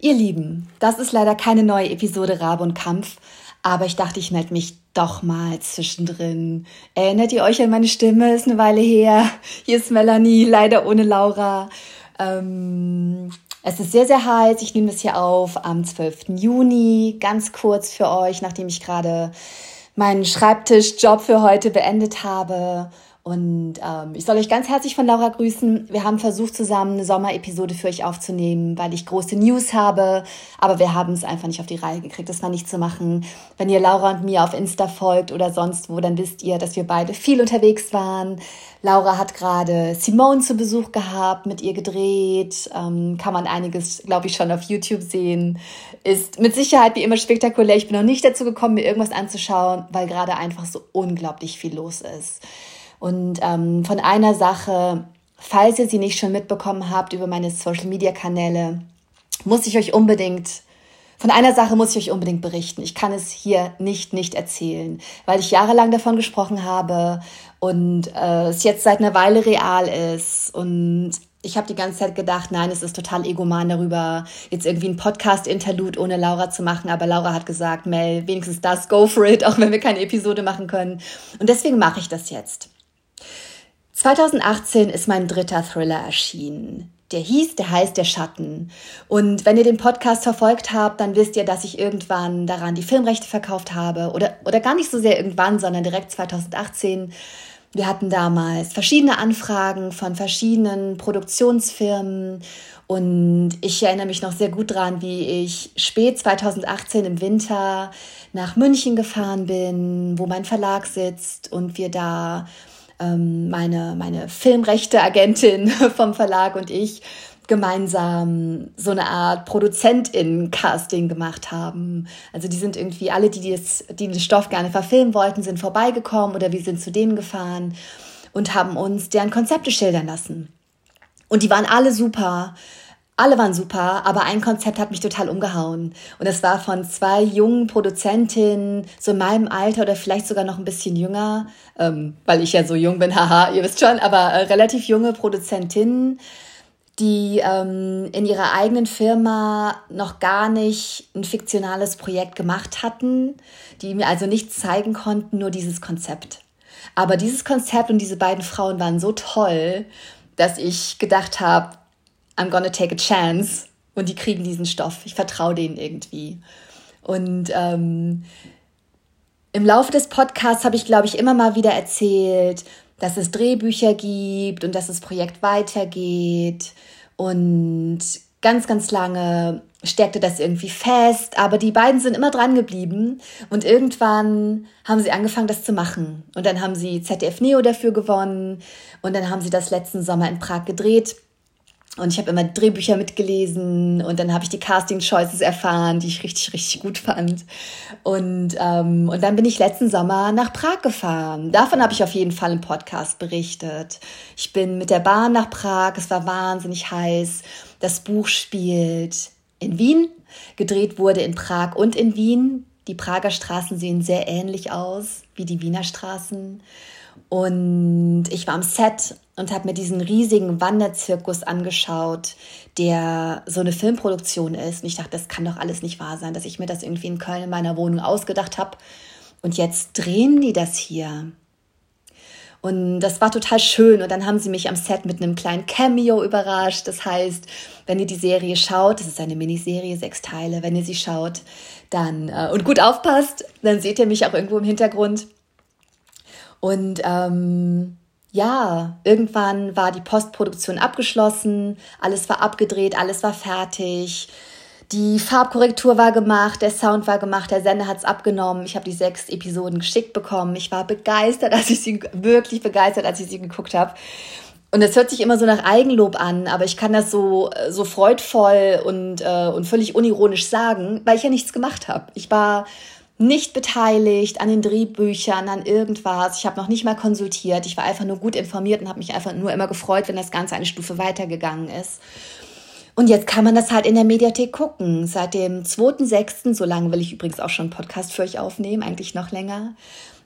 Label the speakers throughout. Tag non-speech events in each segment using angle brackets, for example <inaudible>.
Speaker 1: Ihr Lieben, das ist leider keine neue Episode Rabe und Kampf, aber ich dachte, ich melde mich doch mal zwischendrin. Erinnert ihr euch an meine Stimme? Ist eine Weile her. Hier ist Melanie, leider ohne Laura. Ähm, es ist sehr, sehr heiß. Ich nehme das hier auf am 12. Juni, ganz kurz für euch, nachdem ich gerade meinen Schreibtischjob für heute beendet habe und ähm, ich soll euch ganz herzlich von Laura grüßen. Wir haben versucht, zusammen eine Sommerepisode für euch aufzunehmen, weil ich große News habe. Aber wir haben es einfach nicht auf die Reihe gekriegt, das mal nicht zu machen. Wenn ihr Laura und mir auf Insta folgt oder sonst wo, dann wisst ihr, dass wir beide viel unterwegs waren. Laura hat gerade Simone zu Besuch gehabt, mit ihr gedreht. Ähm, kann man einiges, glaube ich, schon auf YouTube sehen. Ist mit Sicherheit wie immer spektakulär. Ich bin noch nicht dazu gekommen, mir irgendwas anzuschauen, weil gerade einfach so unglaublich viel los ist. Und ähm, von einer Sache, falls ihr sie nicht schon mitbekommen habt über meine Social-Media-Kanäle, muss ich euch unbedingt von einer Sache muss ich euch unbedingt berichten. Ich kann es hier nicht nicht erzählen, weil ich jahrelang davon gesprochen habe und äh, es jetzt seit einer Weile real ist. Und ich habe die ganze Zeit gedacht, nein, es ist total egoman darüber, jetzt irgendwie ein Podcast-Interlude ohne Laura zu machen. Aber Laura hat gesagt, Mel, wenigstens das, go for it, auch wenn wir keine Episode machen können. Und deswegen mache ich das jetzt. 2018 ist mein dritter Thriller erschienen. Der hieß, der heißt Der Schatten. Und wenn ihr den Podcast verfolgt habt, dann wisst ihr, dass ich irgendwann daran die Filmrechte verkauft habe. Oder, oder gar nicht so sehr irgendwann, sondern direkt 2018. Wir hatten damals verschiedene Anfragen von verschiedenen Produktionsfirmen. Und ich erinnere mich noch sehr gut daran, wie ich spät 2018 im Winter nach München gefahren bin, wo mein Verlag sitzt und wir da meine, meine Filmrechte-Agentin <laughs> vom Verlag und ich gemeinsam so eine Art Produzentin-Casting gemacht haben. Also die sind irgendwie alle, die, das, die den Stoff gerne verfilmen wollten, sind vorbeigekommen oder wir sind zu denen gefahren und haben uns deren Konzepte schildern lassen. Und die waren alle super alle waren super, aber ein Konzept hat mich total umgehauen. Und es war von zwei jungen Produzentinnen, so in meinem Alter oder vielleicht sogar noch ein bisschen jünger, ähm, weil ich ja so jung bin, <laughs> haha, ihr wisst schon, aber äh, relativ junge Produzentinnen, die ähm, in ihrer eigenen Firma noch gar nicht ein fiktionales Projekt gemacht hatten, die mir also nichts zeigen konnten, nur dieses Konzept. Aber dieses Konzept und diese beiden Frauen waren so toll, dass ich gedacht habe, I'm gonna take a chance und die kriegen diesen Stoff. Ich vertraue denen irgendwie. Und ähm, im Laufe des Podcasts habe ich, glaube ich, immer mal wieder erzählt, dass es Drehbücher gibt und dass das Projekt weitergeht. Und ganz, ganz lange steckte das irgendwie fest, aber die beiden sind immer dran geblieben und irgendwann haben sie angefangen, das zu machen. Und dann haben sie ZDF Neo dafür gewonnen und dann haben sie das letzten Sommer in Prag gedreht. Und ich habe immer Drehbücher mitgelesen und dann habe ich die Casting Choices erfahren, die ich richtig, richtig gut fand. Und, ähm, und dann bin ich letzten Sommer nach Prag gefahren. Davon habe ich auf jeden Fall im Podcast berichtet. Ich bin mit der Bahn nach Prag, es war wahnsinnig heiß. Das Buch spielt in Wien. Gedreht wurde in Prag und in Wien. Die Prager Straßen sehen sehr ähnlich aus wie die Wiener Straßen. Und ich war am Set und habe mir diesen riesigen Wanderzirkus angeschaut, der so eine Filmproduktion ist. Und ich dachte, das kann doch alles nicht wahr sein, dass ich mir das irgendwie in Köln in meiner Wohnung ausgedacht habe. Und jetzt drehen die das hier. Und das war total schön. Und dann haben sie mich am Set mit einem kleinen Cameo überrascht. Das heißt, wenn ihr die Serie schaut, das ist eine Miniserie, sechs Teile, wenn ihr sie schaut, dann äh, und gut aufpasst, dann seht ihr mich auch irgendwo im Hintergrund. Und ähm, ja, irgendwann war die Postproduktion abgeschlossen, alles war abgedreht, alles war fertig. Die Farbkorrektur war gemacht, der Sound war gemacht, der Sender hat es abgenommen. Ich habe die sechs Episoden geschickt bekommen. Ich war begeistert, als ich sie wirklich begeistert, als ich sie geguckt habe. Und es hört sich immer so nach Eigenlob an, aber ich kann das so so freudvoll und äh, und völlig unironisch sagen, weil ich ja nichts gemacht habe. Ich war nicht beteiligt an den Drehbüchern, an irgendwas. Ich habe noch nicht mal konsultiert. Ich war einfach nur gut informiert und habe mich einfach nur immer gefreut, wenn das Ganze eine Stufe weitergegangen ist. Und jetzt kann man das halt in der Mediathek gucken. Seit dem 2.6., so lange will ich übrigens auch schon einen Podcast für euch aufnehmen, eigentlich noch länger.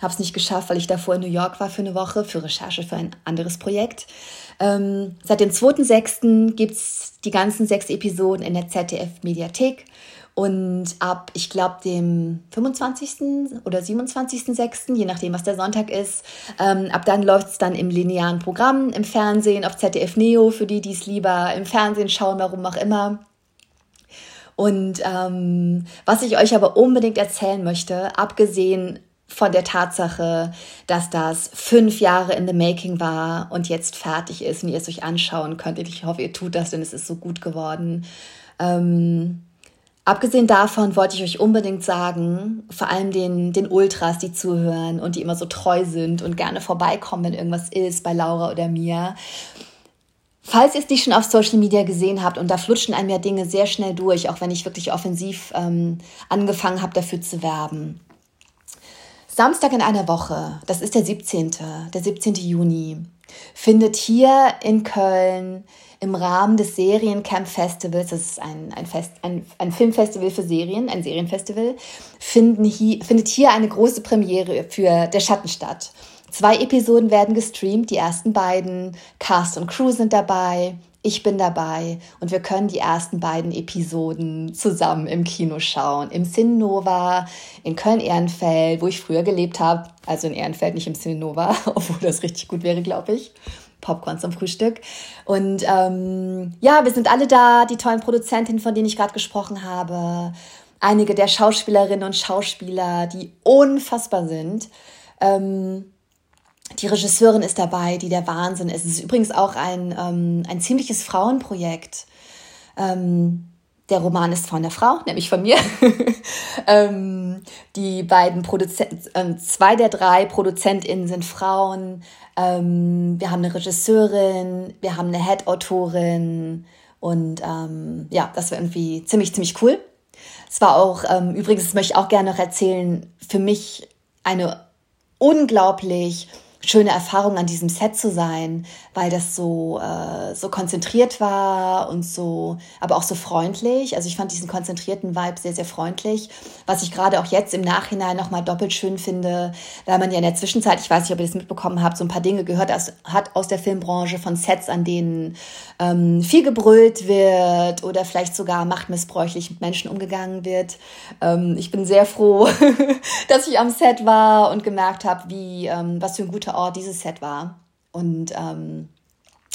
Speaker 1: Habe es nicht geschafft, weil ich davor in New York war für eine Woche, für Recherche für ein anderes Projekt. Ähm, seit dem 2.6. gibt's die ganzen sechs Episoden in der ZDF-Mediathek. Und ab, ich glaube, dem 25. oder 27.06., je nachdem, was der Sonntag ist, ähm, ab dann läuft es dann im linearen Programm, im Fernsehen, auf ZDF Neo, für die, die es lieber im Fernsehen schauen, warum auch immer. Und ähm, was ich euch aber unbedingt erzählen möchte, abgesehen von der Tatsache, dass das fünf Jahre in the making war und jetzt fertig ist und ihr es euch anschauen könnt. Ich hoffe, ihr tut das, denn es ist so gut geworden. Ähm, abgesehen davon wollte ich euch unbedingt sagen, vor allem den, den Ultras, die zuhören und die immer so treu sind und gerne vorbeikommen, wenn irgendwas ist, bei Laura oder mir. Falls ihr es nicht schon auf Social Media gesehen habt, und da flutschen einem ja Dinge sehr schnell durch, auch wenn ich wirklich offensiv ähm, angefangen habe, dafür zu werben. Samstag in einer Woche, das ist der 17., der 17. Juni, findet hier in Köln im Rahmen des Seriencamp Festivals, das ist ein, ein, Fest, ein, ein Filmfestival für Serien, ein Serienfestival, finden hier, findet hier eine große Premiere für Der Schatten statt. Zwei Episoden werden gestreamt, die ersten beiden. Cast und Crew sind dabei ich bin dabei und wir können die ersten beiden Episoden zusammen im Kino schauen. Im Cinnova in Köln-Ehrenfeld, wo ich früher gelebt habe. Also in Ehrenfeld, nicht im Cinnova, <laughs> obwohl das richtig gut wäre, glaube ich. Popcorn zum Frühstück. Und ähm, ja, wir sind alle da, die tollen Produzentinnen, von denen ich gerade gesprochen habe. Einige der Schauspielerinnen und Schauspieler, die unfassbar sind. Ähm, die Regisseurin ist dabei, die der Wahnsinn ist. Es ist übrigens auch ein, ähm, ein ziemliches Frauenprojekt. Ähm, der Roman ist von der Frau, nämlich von mir. <laughs> ähm, die beiden Produzenten, äh, zwei der drei ProduzentInnen sind Frauen. Ähm, wir haben eine Regisseurin, wir haben eine Head-Autorin und ähm, ja, das war irgendwie ziemlich, ziemlich cool. Es war auch, ähm, übrigens, das möchte ich auch gerne noch erzählen, für mich eine unglaublich schöne Erfahrung an diesem Set zu sein, weil das so äh, so konzentriert war und so, aber auch so freundlich. Also ich fand diesen konzentrierten Vibe sehr sehr freundlich, was ich gerade auch jetzt im Nachhinein noch mal doppelt schön finde, weil man ja in der Zwischenzeit, ich weiß nicht, ob ihr das mitbekommen habt, so ein paar Dinge gehört aus, hat aus der Filmbranche von Sets, an denen ähm, viel gebrüllt wird oder vielleicht sogar machtmissbräuchlich mit Menschen umgegangen wird. Ähm, ich bin sehr froh, <laughs> dass ich am Set war und gemerkt habe, wie ähm, was für ein guter Ort dieses Set war. Und ähm,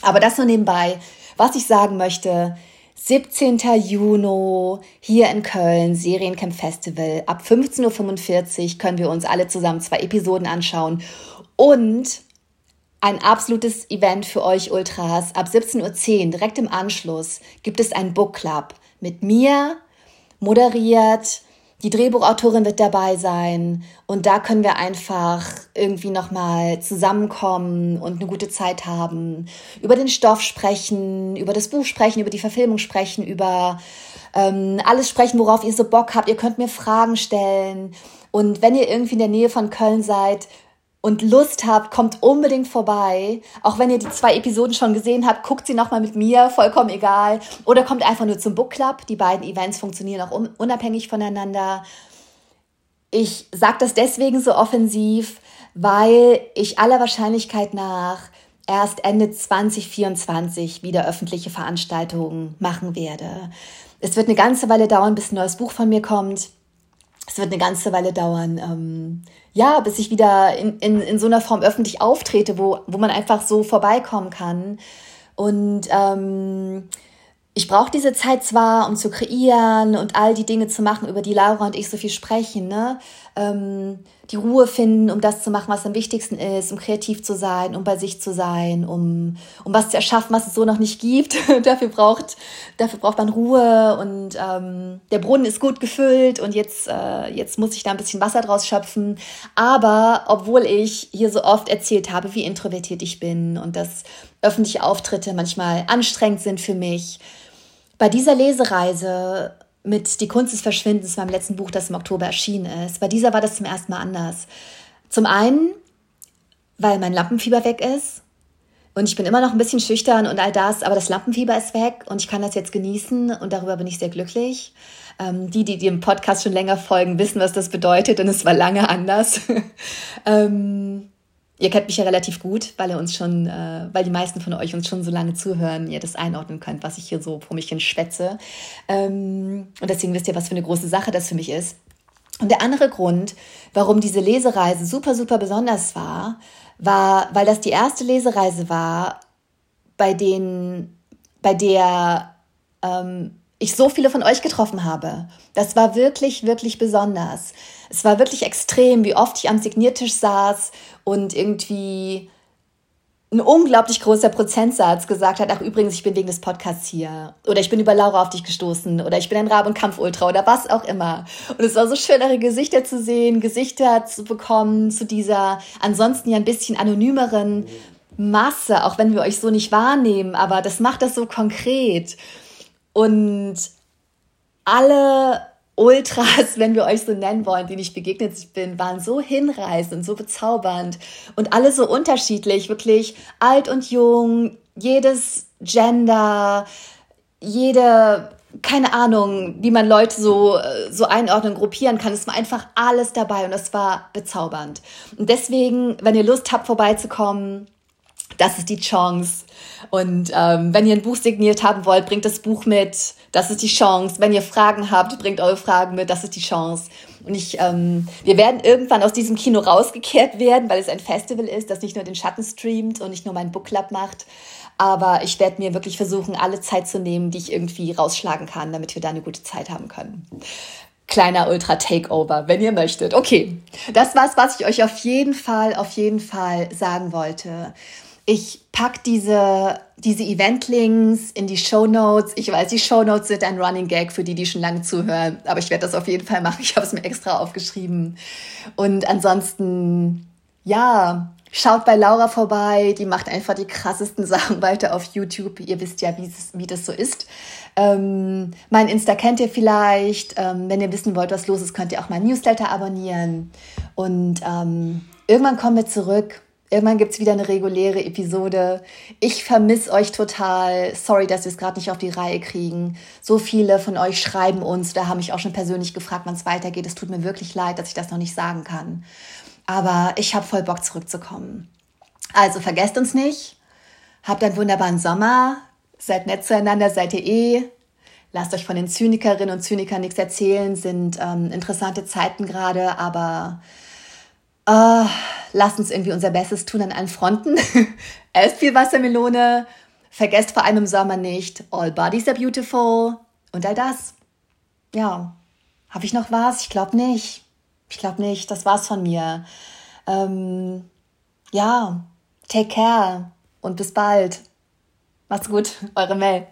Speaker 1: aber das nur nebenbei. Was ich sagen möchte, 17. Juni hier in Köln, Seriencamp Festival. Ab 15.45 Uhr können wir uns alle zusammen zwei Episoden anschauen. Und ein absolutes Event für euch Ultras. Ab 17.10 Uhr, direkt im Anschluss, gibt es einen Book Club mit mir, moderiert die Drehbuchautorin wird dabei sein. Und da können wir einfach irgendwie nochmal zusammenkommen und eine gute Zeit haben, über den Stoff sprechen, über das Buch sprechen, über die Verfilmung sprechen, über ähm, alles sprechen, worauf ihr so Bock habt. Ihr könnt mir Fragen stellen. Und wenn ihr irgendwie in der Nähe von Köln seid, und Lust habt, kommt unbedingt vorbei. Auch wenn ihr die zwei Episoden schon gesehen habt, guckt sie nochmal mit mir, vollkommen egal. Oder kommt einfach nur zum Book Club. Die beiden Events funktionieren auch unabhängig voneinander. Ich sage das deswegen so offensiv, weil ich aller Wahrscheinlichkeit nach erst Ende 2024 wieder öffentliche Veranstaltungen machen werde. Es wird eine ganze Weile dauern, bis ein neues Buch von mir kommt es wird eine ganze Weile dauern, ähm, ja, bis ich wieder in, in, in so einer Form öffentlich auftrete, wo, wo man einfach so vorbeikommen kann. Und ähm, ich brauche diese Zeit zwar, um zu kreieren und all die Dinge zu machen, über die Laura und ich so viel sprechen, ne? Ähm, die Ruhe finden, um das zu machen, was am wichtigsten ist, um kreativ zu sein, um bei sich zu sein, um, um was zu erschaffen, was es so noch nicht gibt. <laughs> dafür, braucht, dafür braucht man Ruhe und ähm, der Brunnen ist gut gefüllt und jetzt, äh, jetzt muss ich da ein bisschen Wasser draus schöpfen. Aber obwohl ich hier so oft erzählt habe, wie introvertiert ich bin und dass öffentliche Auftritte manchmal anstrengend sind für mich, bei dieser Lesereise mit Die Kunst des Verschwindens, meinem letzten Buch, das im Oktober erschienen ist, bei dieser war das zum ersten Mal anders. Zum einen, weil mein Lampenfieber weg ist und ich bin immer noch ein bisschen schüchtern und all das, aber das Lampenfieber ist weg und ich kann das jetzt genießen und darüber bin ich sehr glücklich. Ähm, die, die dem Podcast schon länger folgen, wissen, was das bedeutet und es war lange anders. <laughs> ähm, ihr kennt mich ja relativ gut, weil ihr uns schon, äh, weil die meisten von euch uns schon so lange zuhören, ihr das einordnen könnt, was ich hier so vor mich hin schwätze. Ähm, und deswegen wisst ihr, was für eine große Sache das für mich ist. Und der andere Grund, warum diese Lesereise super, super besonders war, war, weil das die erste Lesereise war, bei denen, bei der ähm, ich so viele von euch getroffen habe. Das war wirklich, wirklich besonders. Es war wirklich extrem, wie oft ich am Signiertisch saß und irgendwie ein unglaublich großer Prozentsatz gesagt hat, ach übrigens, ich bin wegen des Podcasts hier. Oder ich bin über Laura auf dich gestoßen. Oder ich bin ein Rab- und Kampf-Ultra oder was auch immer. Und es war so schön, eure Gesichter zu sehen, Gesichter zu bekommen zu dieser ansonsten ja ein bisschen anonymeren Masse, auch wenn wir euch so nicht wahrnehmen. Aber das macht das so konkret. Und alle Ultras, <laughs> wenn wir euch so nennen wollen, denen ich begegnet bin, waren so hinreißend, so bezaubernd und alle so unterschiedlich, wirklich alt und jung, jedes Gender, jede, keine Ahnung, wie man Leute so, so einordnen, gruppieren kann. Es war einfach alles dabei und es war bezaubernd. Und deswegen, wenn ihr Lust habt, vorbeizukommen, das ist die Chance. Und ähm, wenn ihr ein Buch signiert haben wollt, bringt das Buch mit. Das ist die Chance. Wenn ihr Fragen habt, bringt eure Fragen mit. Das ist die Chance. Und ich, ähm, wir werden irgendwann aus diesem Kino rausgekehrt werden, weil es ein Festival ist, das nicht nur den Schatten streamt und nicht nur mein Book Club macht. Aber ich werde mir wirklich versuchen, alle Zeit zu nehmen, die ich irgendwie rausschlagen kann, damit wir da eine gute Zeit haben können kleiner Ultra Takeover, wenn ihr möchtet. Okay, das war's, was ich euch auf jeden Fall, auf jeden Fall sagen wollte. Ich pack diese, diese Event-Links in die Show Notes. Ich weiß, die Show Notes sind ein Running Gag für die, die schon lange zuhören, aber ich werde das auf jeden Fall machen. Ich habe es mir extra aufgeschrieben. Und ansonsten, ja, schaut bei Laura vorbei. Die macht einfach die krassesten <laughs> Sachen weiter auf YouTube. Ihr wisst ja, wie das so ist. Ähm, mein Insta kennt ihr vielleicht. Ähm, wenn ihr wissen wollt, was los ist, könnt ihr auch mein Newsletter abonnieren. Und ähm, irgendwann kommen wir zurück Irgendwann gibt es wieder eine reguläre Episode. Ich vermisse euch total. Sorry, dass wir es gerade nicht auf die Reihe kriegen. So viele von euch schreiben uns, da haben mich auch schon persönlich gefragt, wann es weitergeht. Es tut mir wirklich leid, dass ich das noch nicht sagen kann. Aber ich habe voll Bock zurückzukommen. Also vergesst uns nicht. Habt einen wunderbaren Sommer. Seid nett zueinander, seid ihr eh. Lasst euch von den Zynikerinnen und Zynikern nichts erzählen. Sind ähm, interessante Zeiten gerade, aber Uh, lasst uns irgendwie unser Bestes tun an allen Fronten. <laughs> Esst viel Wassermelone. Vergesst vor allem im Sommer nicht, all bodies are beautiful und all das. Ja, habe ich noch was? Ich glaube nicht. Ich glaube nicht. Das war's von mir. Ähm, ja, take care und bis bald. Macht's gut, eure Mel.